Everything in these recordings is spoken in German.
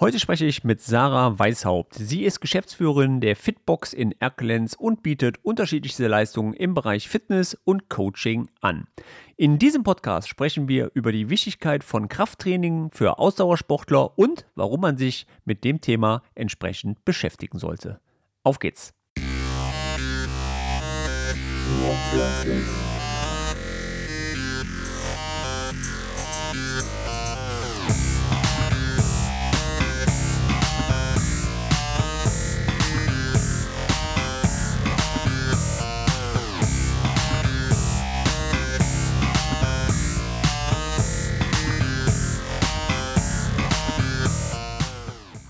Heute spreche ich mit Sarah Weishaupt. Sie ist Geschäftsführerin der Fitbox in Erkelenz und bietet unterschiedlichste Leistungen im Bereich Fitness und Coaching an. In diesem Podcast sprechen wir über die Wichtigkeit von Krafttraining für Ausdauersportler und warum man sich mit dem Thema entsprechend beschäftigen sollte. Auf geht's!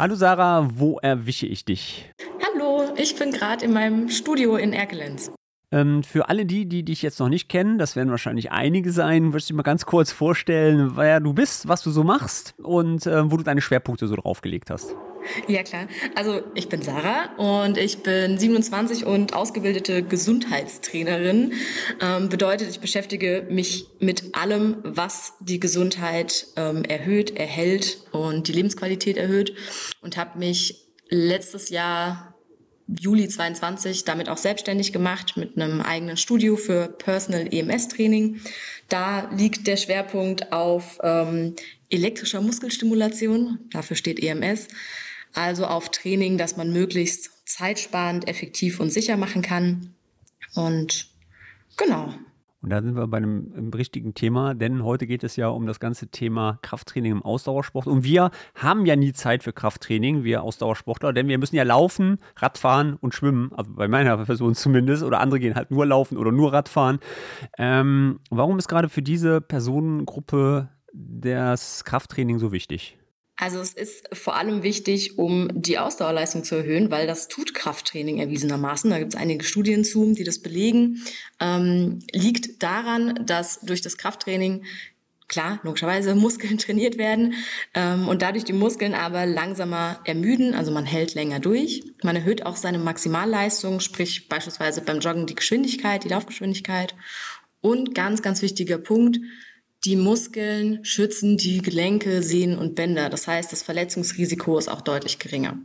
Hallo Sarah, wo erwische ich dich? Hallo, ich bin gerade in meinem Studio in Erkelenz. Ähm, für alle die, die dich jetzt noch nicht kennen, das werden wahrscheinlich einige sein, würdest du dir mal ganz kurz vorstellen, wer du bist, was du so machst und äh, wo du deine Schwerpunkte so draufgelegt hast. Ja, klar. Also ich bin Sarah und ich bin 27 und ausgebildete Gesundheitstrainerin. Ähm, bedeutet, ich beschäftige mich mit allem, was die Gesundheit ähm, erhöht, erhält und die Lebensqualität erhöht und habe mich letztes Jahr Juli 22 damit auch selbstständig gemacht mit einem eigenen Studio für Personal EMS Training. Da liegt der Schwerpunkt auf ähm, elektrischer Muskelstimulation, dafür steht EMS, also auf Training, das man möglichst zeitsparend, effektiv und sicher machen kann. Und genau, und da sind wir bei einem, richtigen Thema, denn heute geht es ja um das ganze Thema Krafttraining im Ausdauersport. Und wir haben ja nie Zeit für Krafttraining, wir Ausdauersportler, denn wir müssen ja laufen, Radfahren und schwimmen. Also bei meiner Person zumindest. Oder andere gehen halt nur laufen oder nur Radfahren. Ähm, warum ist gerade für diese Personengruppe das Krafttraining so wichtig? Also es ist vor allem wichtig, um die Ausdauerleistung zu erhöhen, weil das tut Krafttraining erwiesenermaßen. Da gibt es einige Studien zu, die das belegen. Ähm, liegt daran, dass durch das Krafttraining klar, logischerweise Muskeln trainiert werden ähm, und dadurch die Muskeln aber langsamer ermüden, also man hält länger durch. Man erhöht auch seine Maximalleistung, sprich beispielsweise beim Joggen die Geschwindigkeit, die Laufgeschwindigkeit. Und ganz, ganz wichtiger Punkt, die Muskeln schützen die Gelenke, Sehnen und Bänder. Das heißt, das Verletzungsrisiko ist auch deutlich geringer.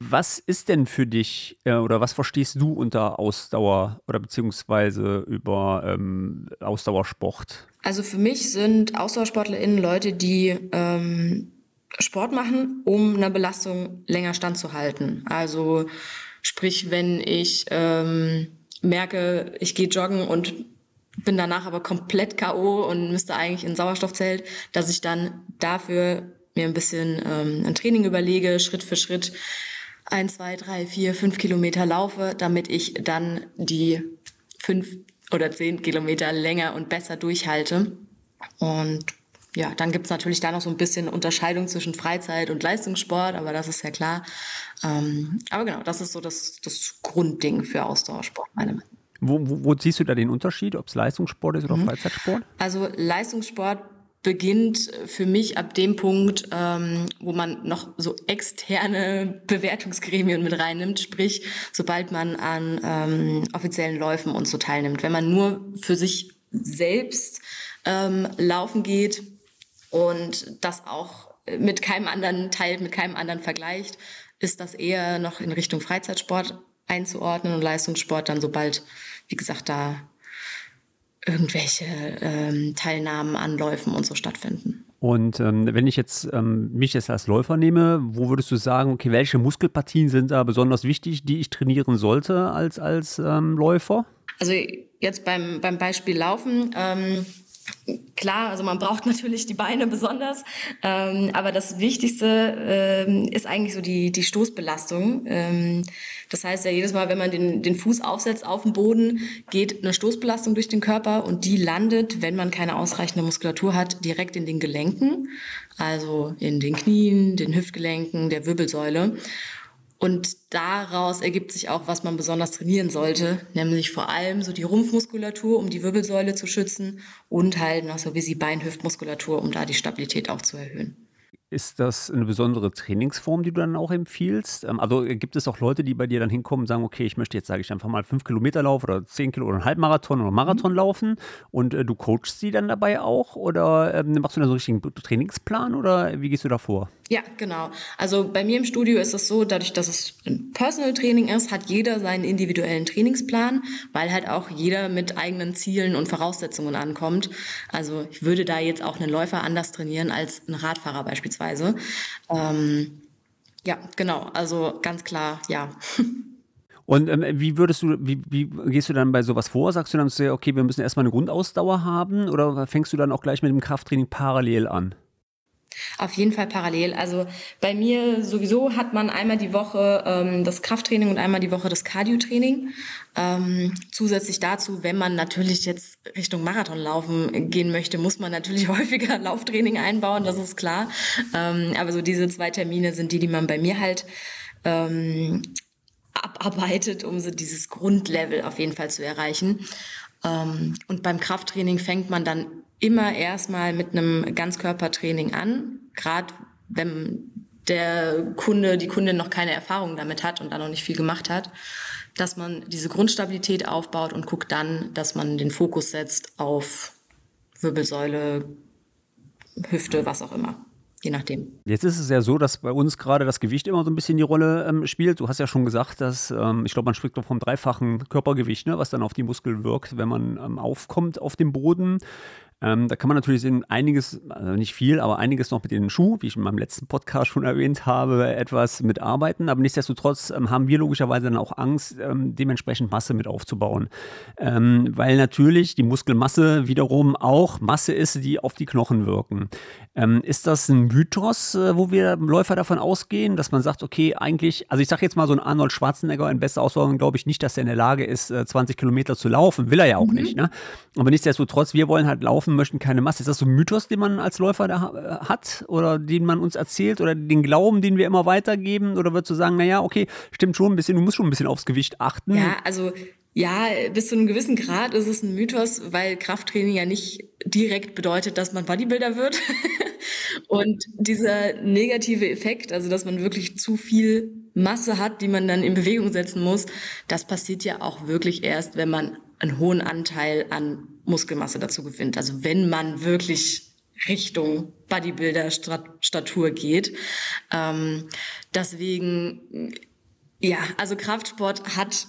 Was ist denn für dich äh, oder was verstehst du unter Ausdauer oder beziehungsweise über ähm, Ausdauersport? Also für mich sind AusdauersportlerInnen Leute, die ähm, Sport machen, um einer Belastung länger standzuhalten. Also sprich, wenn ich ähm, merke, ich gehe joggen und bin danach aber komplett K.O. und müsste eigentlich in Sauerstoffzelt, dass ich dann dafür mir ein bisschen ähm, ein Training überlege, Schritt für Schritt ein, zwei, drei, vier, fünf Kilometer laufe, damit ich dann die fünf oder zehn Kilometer länger und besser durchhalte. Und ja, dann gibt's natürlich da noch so ein bisschen Unterscheidung zwischen Freizeit und Leistungssport, aber das ist ja klar. Ähm, aber genau, das ist so das, das Grundding für Ausdauersport, meiner Meinung. Wo, wo, wo siehst du da den Unterschied, ob es Leistungssport ist oder mhm. Freizeitsport? Also Leistungssport beginnt für mich ab dem Punkt, ähm, wo man noch so externe Bewertungsgremien mit reinnimmt, sprich, sobald man an ähm, offiziellen Läufen und so teilnimmt. Wenn man nur für sich selbst ähm, laufen geht und das auch mit keinem anderen teilt, mit keinem anderen vergleicht, ist das eher noch in Richtung Freizeitsport einzuordnen und Leistungssport dann sobald wie gesagt, da irgendwelche ähm, Teilnahmen an Läufen und so stattfinden. Und ähm, wenn ich jetzt ähm, mich jetzt als Läufer nehme, wo würdest du sagen, okay, welche Muskelpartien sind da besonders wichtig, die ich trainieren sollte als, als ähm, Läufer? Also jetzt beim, beim Beispiel Laufen ähm, Klar, also man braucht natürlich die Beine besonders, ähm, aber das Wichtigste ähm, ist eigentlich so die, die Stoßbelastung. Ähm, das heißt ja, jedes Mal, wenn man den, den Fuß aufsetzt auf den Boden, geht eine Stoßbelastung durch den Körper und die landet, wenn man keine ausreichende Muskulatur hat, direkt in den Gelenken, also in den Knien, den Hüftgelenken, der Wirbelsäule. Und daraus ergibt sich auch, was man besonders trainieren sollte, nämlich vor allem so die Rumpfmuskulatur, um die Wirbelsäule zu schützen und halt noch so wie die Beinhüftmuskulatur, um da die Stabilität auch zu erhöhen. Ist das eine besondere Trainingsform, die du dann auch empfiehlst? Ähm, also gibt es auch Leute, die bei dir dann hinkommen und sagen, okay, ich möchte jetzt, sage ich einfach mal, fünf Kilometer laufen oder zehn Kilo oder einen Halbmarathon oder Marathon mhm. laufen und äh, du coachst sie dann dabei auch oder ähm, machst du da so einen richtigen Trainingsplan oder wie gehst du da vor? Ja, genau. Also bei mir im Studio ist es so, dadurch, dass es ein Personal Training ist, hat jeder seinen individuellen Trainingsplan, weil halt auch jeder mit eigenen Zielen und Voraussetzungen ankommt. Also ich würde da jetzt auch einen Läufer anders trainieren als ein Radfahrer beispielsweise. Ähm, ja, genau. Also ganz klar, ja. Und ähm, wie würdest du, wie, wie gehst du dann bei sowas vor? Sagst du dann, okay, wir müssen erstmal eine Grundausdauer haben oder fängst du dann auch gleich mit dem Krafttraining parallel an? Auf jeden Fall parallel. Also bei mir sowieso hat man einmal die Woche ähm, das Krafttraining und einmal die Woche das Cardio-Training. Ähm, zusätzlich dazu, wenn man natürlich jetzt Richtung Marathon laufen gehen möchte, muss man natürlich häufiger Lauftraining einbauen, das ist klar. Ähm, aber so diese zwei Termine sind die, die man bei mir halt ähm, abarbeitet, um so dieses Grundlevel auf jeden Fall zu erreichen. Ähm, und beim Krafttraining fängt man dann immer erstmal mit einem Ganzkörpertraining an, gerade wenn der Kunde, die Kundin noch keine Erfahrung damit hat und da noch nicht viel gemacht hat, dass man diese Grundstabilität aufbaut und guckt dann, dass man den Fokus setzt auf Wirbelsäule, Hüfte, was auch immer je nachdem. Jetzt ist es ja so, dass bei uns gerade das Gewicht immer so ein bisschen die Rolle ähm, spielt. Du hast ja schon gesagt, dass ähm, ich glaube, man spricht doch vom dreifachen Körpergewicht, ne, was dann auf die Muskeln wirkt, wenn man ähm, aufkommt auf dem Boden. Ähm, da kann man natürlich sehen, einiges, also nicht viel, aber einiges noch mit den Schuh, wie ich in meinem letzten Podcast schon erwähnt habe, etwas mitarbeiten. Aber nichtsdestotrotz ähm, haben wir logischerweise dann auch Angst, ähm, dementsprechend Masse mit aufzubauen. Ähm, weil natürlich die Muskelmasse wiederum auch Masse ist, die auf die Knochen wirken. Ähm, ist das ein Mythos, äh, wo wir Läufer davon ausgehen, dass man sagt, okay, eigentlich, also ich sage jetzt mal so ein Arnold Schwarzenegger in bester Auswahl, glaube ich nicht, dass er in der Lage ist, äh, 20 Kilometer zu laufen. Will er ja auch mhm. nicht. Ne? Aber nichtsdestotrotz, wir wollen halt laufen laufen möchten, keine Masse. Ist das so ein Mythos, den man als Läufer da äh, hat oder den man uns erzählt oder den Glauben, den wir immer weitergeben? Oder würdest du sagen, naja, okay, stimmt schon ein bisschen, du musst schon ein bisschen aufs Gewicht achten? Ja, also ja, bis zu einem gewissen Grad ist es ein Mythos, weil Krafttraining ja nicht direkt bedeutet, dass man Bodybuilder wird. Und dieser negative Effekt, also dass man wirklich zu viel Masse hat, die man dann in Bewegung setzen muss, das passiert ja auch wirklich erst, wenn man einen hohen Anteil an Muskelmasse dazu gewinnt. Also wenn man wirklich Richtung Bodybuilder-Statur geht. Ähm, deswegen, ja, also Kraftsport hat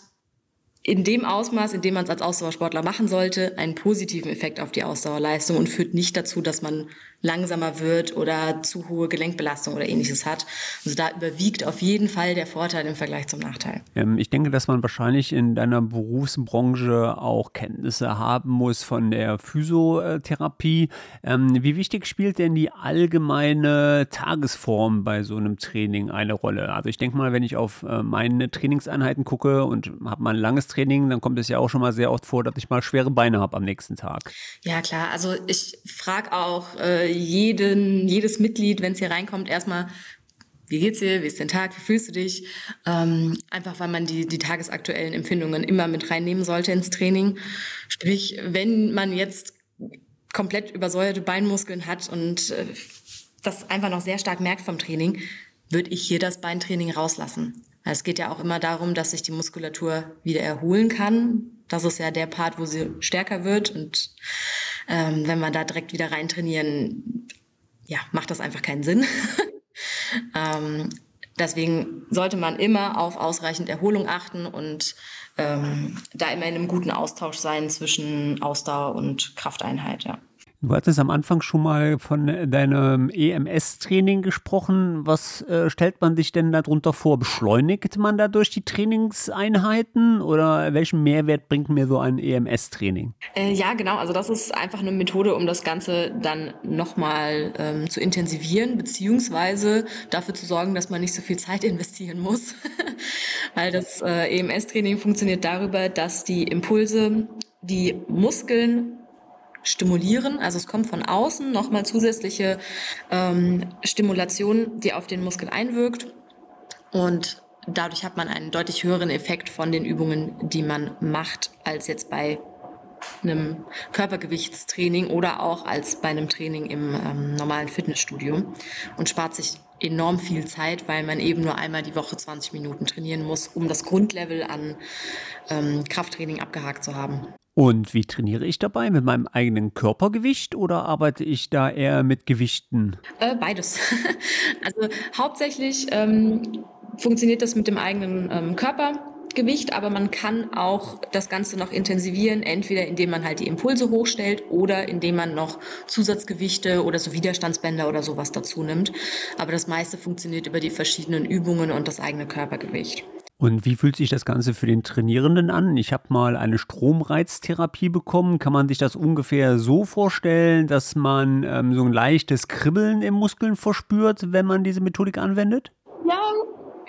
in dem Ausmaß, in dem man es als Ausdauersportler machen sollte, einen positiven Effekt auf die Ausdauerleistung und führt nicht dazu, dass man langsamer wird oder zu hohe Gelenkbelastung oder ähnliches hat. Also da überwiegt auf jeden Fall der Vorteil im Vergleich zum Nachteil. Ähm, ich denke, dass man wahrscheinlich in deiner Berufsbranche auch Kenntnisse haben muss von der Physiotherapie. Ähm, wie wichtig spielt denn die allgemeine Tagesform bei so einem Training eine Rolle? Also ich denke mal, wenn ich auf äh, meine Trainingseinheiten gucke und habe mal ein langes Training, dann kommt es ja auch schon mal sehr oft vor, dass ich mal schwere Beine habe am nächsten Tag. Ja, klar. Also ich frage auch äh, jeden, jedes Mitglied, wenn es hier reinkommt, erstmal, wie geht's dir, wie ist dein Tag, wie fühlst du dich? Ähm, einfach weil man die, die tagesaktuellen Empfindungen immer mit reinnehmen sollte ins Training. Sprich, wenn man jetzt komplett übersäuerte Beinmuskeln hat und äh, das einfach noch sehr stark merkt vom Training, würde ich hier das Beintraining rauslassen. Es geht ja auch immer darum, dass sich die Muskulatur wieder erholen kann. Das ist ja der Part, wo sie stärker wird. Und ähm, wenn wir da direkt wieder reintrainieren, ja, macht das einfach keinen Sinn. ähm, deswegen sollte man immer auf ausreichend Erholung achten und ähm, da immer in einem guten Austausch sein zwischen Ausdauer und Krafteinheit, ja. Du hattest am Anfang schon mal von deinem EMS-Training gesprochen. Was äh, stellt man sich denn darunter vor? Beschleunigt man dadurch die Trainingseinheiten oder welchen Mehrwert bringt mir so ein EMS-Training? Äh, ja, genau. Also das ist einfach eine Methode, um das Ganze dann nochmal ähm, zu intensivieren, beziehungsweise dafür zu sorgen, dass man nicht so viel Zeit investieren muss. Weil das äh, EMS-Training funktioniert darüber, dass die Impulse die Muskeln stimulieren. Also es kommt von außen nochmal zusätzliche ähm, Stimulation, die auf den Muskel einwirkt. Und dadurch hat man einen deutlich höheren Effekt von den Übungen, die man macht, als jetzt bei einem Körpergewichtstraining oder auch als bei einem Training im ähm, normalen Fitnessstudio und spart sich enorm viel Zeit, weil man eben nur einmal die Woche 20 Minuten trainieren muss, um das Grundlevel an ähm, Krafttraining abgehakt zu haben. Und wie trainiere ich dabei? Mit meinem eigenen Körpergewicht oder arbeite ich da eher mit Gewichten? Äh, beides. also hauptsächlich ähm, funktioniert das mit dem eigenen ähm, Körpergewicht, aber man kann auch das Ganze noch intensivieren, entweder indem man halt die Impulse hochstellt oder indem man noch Zusatzgewichte oder so Widerstandsbänder oder sowas dazu nimmt. Aber das meiste funktioniert über die verschiedenen Übungen und das eigene Körpergewicht. Und wie fühlt sich das Ganze für den Trainierenden an? Ich habe mal eine Stromreiztherapie bekommen. Kann man sich das ungefähr so vorstellen, dass man ähm, so ein leichtes Kribbeln im Muskeln verspürt, wenn man diese Methodik anwendet? Ja,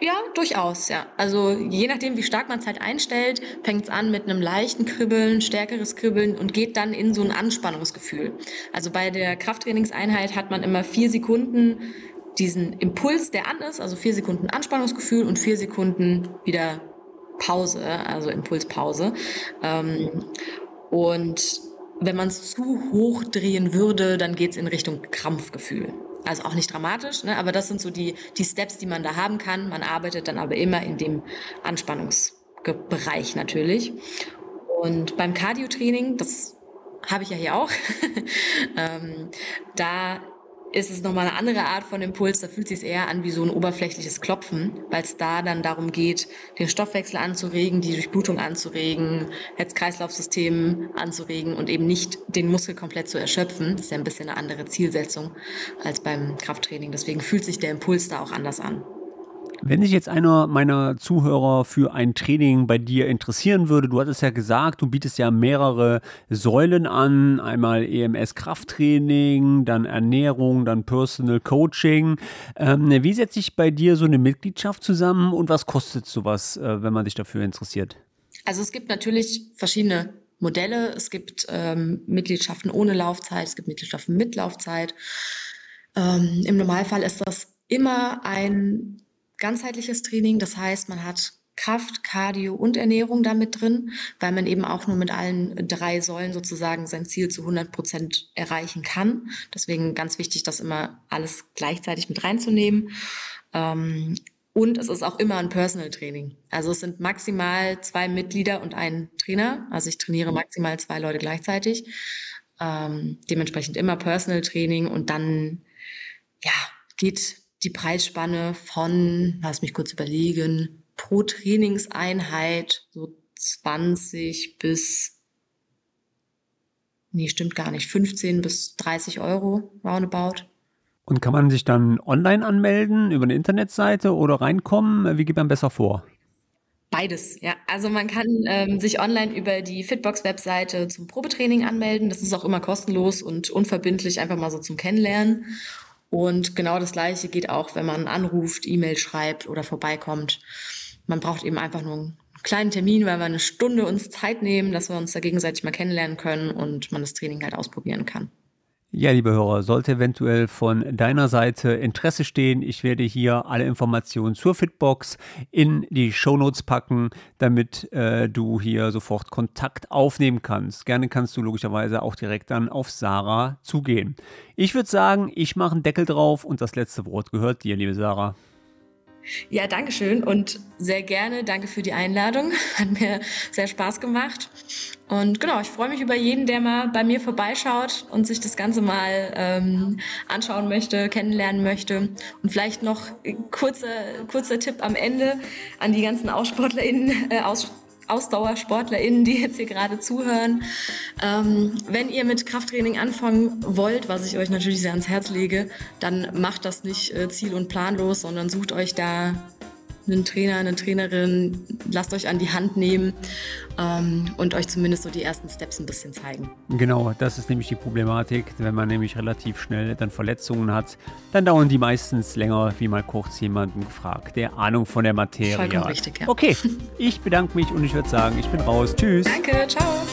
ja, durchaus, ja. Also je nachdem, wie stark man es halt einstellt, fängt es an mit einem leichten Kribbeln, stärkeres Kribbeln und geht dann in so ein Anspannungsgefühl. Also bei der Krafttrainingseinheit hat man immer vier Sekunden diesen Impuls, der an ist, also vier Sekunden Anspannungsgefühl und vier Sekunden wieder Pause, also Impulspause. Ähm, und wenn man es zu hoch drehen würde, dann geht es in Richtung Krampfgefühl. Also auch nicht dramatisch, ne? aber das sind so die, die Steps, die man da haben kann. Man arbeitet dann aber immer in dem Anspannungsbereich natürlich. Und beim Cardio-Training, das habe ich ja hier auch, ähm, da ist es nochmal eine andere Art von Impuls. Da fühlt es sich eher an wie so ein oberflächliches Klopfen, weil es da dann darum geht, den Stoffwechsel anzuregen, die Durchblutung anzuregen, Herz-Kreislauf-System anzuregen und eben nicht den Muskel komplett zu erschöpfen. Das ist ja ein bisschen eine andere Zielsetzung als beim Krafttraining. Deswegen fühlt sich der Impuls da auch anders an. Wenn sich jetzt einer meiner Zuhörer für ein Training bei dir interessieren würde, du hattest ja gesagt, du bietest ja mehrere Säulen an, einmal EMS Krafttraining, dann Ernährung, dann Personal Coaching. Ähm, wie setzt sich bei dir so eine Mitgliedschaft zusammen und was kostet sowas, äh, wenn man sich dafür interessiert? Also es gibt natürlich verschiedene Modelle. Es gibt ähm, Mitgliedschaften ohne Laufzeit, es gibt Mitgliedschaften mit Laufzeit. Ähm, Im Normalfall ist das immer ein ganzheitliches Training. Das heißt, man hat Kraft, Cardio und Ernährung damit drin, weil man eben auch nur mit allen drei Säulen sozusagen sein Ziel zu 100 Prozent erreichen kann. Deswegen ganz wichtig, das immer alles gleichzeitig mit reinzunehmen. Ähm, und es ist auch immer ein Personal Training. Also es sind maximal zwei Mitglieder und ein Trainer. Also ich trainiere maximal zwei Leute gleichzeitig. Ähm, dementsprechend immer Personal Training und dann ja geht die Preisspanne von, lass mich kurz überlegen, pro Trainingseinheit so 20 bis, nee, stimmt gar nicht, 15 bis 30 Euro roundabout. Und kann man sich dann online anmelden über eine Internetseite oder reinkommen? Wie geht man besser vor? Beides, ja. Also man kann ähm, sich online über die Fitbox-Webseite zum Probetraining anmelden. Das ist auch immer kostenlos und unverbindlich, einfach mal so zum Kennenlernen. Und genau das Gleiche geht auch, wenn man anruft, E-Mail schreibt oder vorbeikommt. Man braucht eben einfach nur einen kleinen Termin, weil wir eine Stunde uns Zeit nehmen, dass wir uns da gegenseitig mal kennenlernen können und man das Training halt ausprobieren kann. Ja, liebe Hörer, sollte eventuell von deiner Seite Interesse stehen, ich werde hier alle Informationen zur Fitbox in die Shownotes packen, damit äh, du hier sofort Kontakt aufnehmen kannst. Gerne kannst du logischerweise auch direkt dann auf Sarah zugehen. Ich würde sagen, ich mache einen Deckel drauf und das letzte Wort gehört dir, liebe Sarah. Ja, danke schön und sehr gerne. Danke für die Einladung. Hat mir sehr Spaß gemacht. Und genau, ich freue mich über jeden, der mal bei mir vorbeischaut und sich das Ganze mal ähm, anschauen möchte, kennenlernen möchte. Und vielleicht noch kurzer, kurzer Tipp am Ende an die ganzen AussportlerInnen, äh, Aus AusdauersportlerInnen, die jetzt hier gerade zuhören. Ähm, wenn ihr mit Krafttraining anfangen wollt, was ich euch natürlich sehr ans Herz lege, dann macht das nicht äh, ziel- und planlos, sondern sucht euch da einen Trainer, eine Trainerin, lasst euch an die Hand nehmen ähm, und euch zumindest so die ersten Steps ein bisschen zeigen. Genau, das ist nämlich die Problematik. Wenn man nämlich relativ schnell dann Verletzungen hat, dann dauern die meistens länger, wie mal kurz jemanden gefragt, der Ahnung von der Materie Vollkommen hat. richtig, ja. Okay, ich bedanke mich und ich würde sagen, ich bin raus. Tschüss. Danke, ciao.